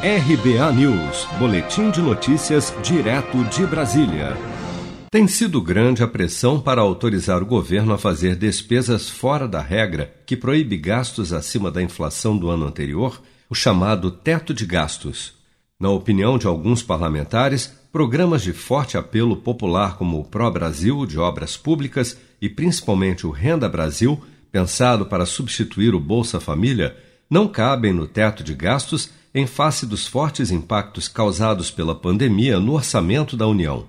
RBA News, Boletim de Notícias, direto de Brasília. Tem sido grande a pressão para autorizar o governo a fazer despesas fora da regra que proíbe gastos acima da inflação do ano anterior, o chamado teto de gastos. Na opinião de alguns parlamentares, programas de forte apelo popular como o Pro Brasil de Obras Públicas e principalmente o Renda Brasil, pensado para substituir o Bolsa Família, não cabem no teto de gastos em face dos fortes impactos causados pela pandemia no orçamento da União.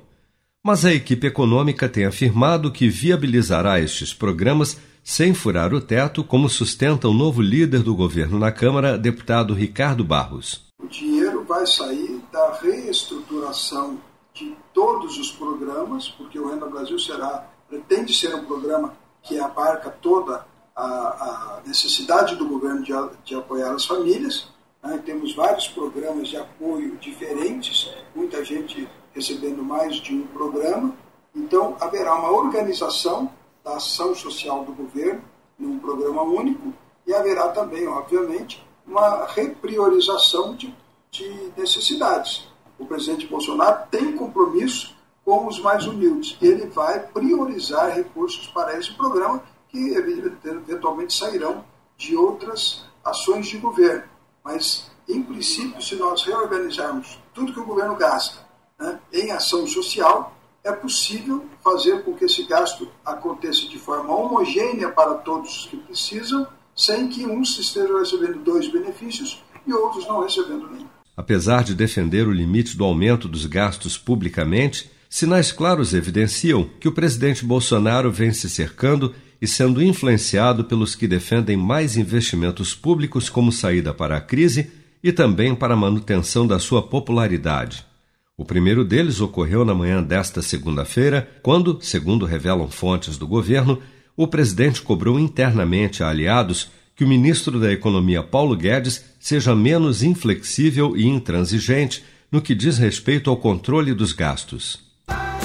Mas a equipe econômica tem afirmado que viabilizará estes programas sem furar o teto, como sustenta o novo líder do governo na Câmara, deputado Ricardo Barros. O dinheiro vai sair da reestruturação de todos os programas, porque o Renda Brasil será, pretende ser um programa que abarca toda a, a necessidade do governo de, de apoiar as famílias, né? Temos vários programas de apoio diferentes, muita gente recebendo mais de um programa. Então, haverá uma organização da ação social do governo num programa único e haverá também, obviamente, uma repriorização de, de necessidades. O presidente Bolsonaro tem compromisso com os mais humildes. Ele vai priorizar recursos para esse programa que eventualmente sairão de outras ações de governo. Mas, em princípio, se nós reorganizarmos tudo que o governo gasta né, em ação social, é possível fazer com que esse gasto aconteça de forma homogênea para todos os que precisam, sem que uns estejam recebendo dois benefícios e outros não recebendo nenhum. Apesar de defender o limite do aumento dos gastos publicamente, sinais claros evidenciam que o presidente Bolsonaro vem se cercando e sendo influenciado pelos que defendem mais investimentos públicos como saída para a crise e também para a manutenção da sua popularidade. O primeiro deles ocorreu na manhã desta segunda-feira, quando, segundo revelam fontes do governo, o presidente cobrou internamente a aliados que o ministro da Economia Paulo Guedes seja menos inflexível e intransigente no que diz respeito ao controle dos gastos.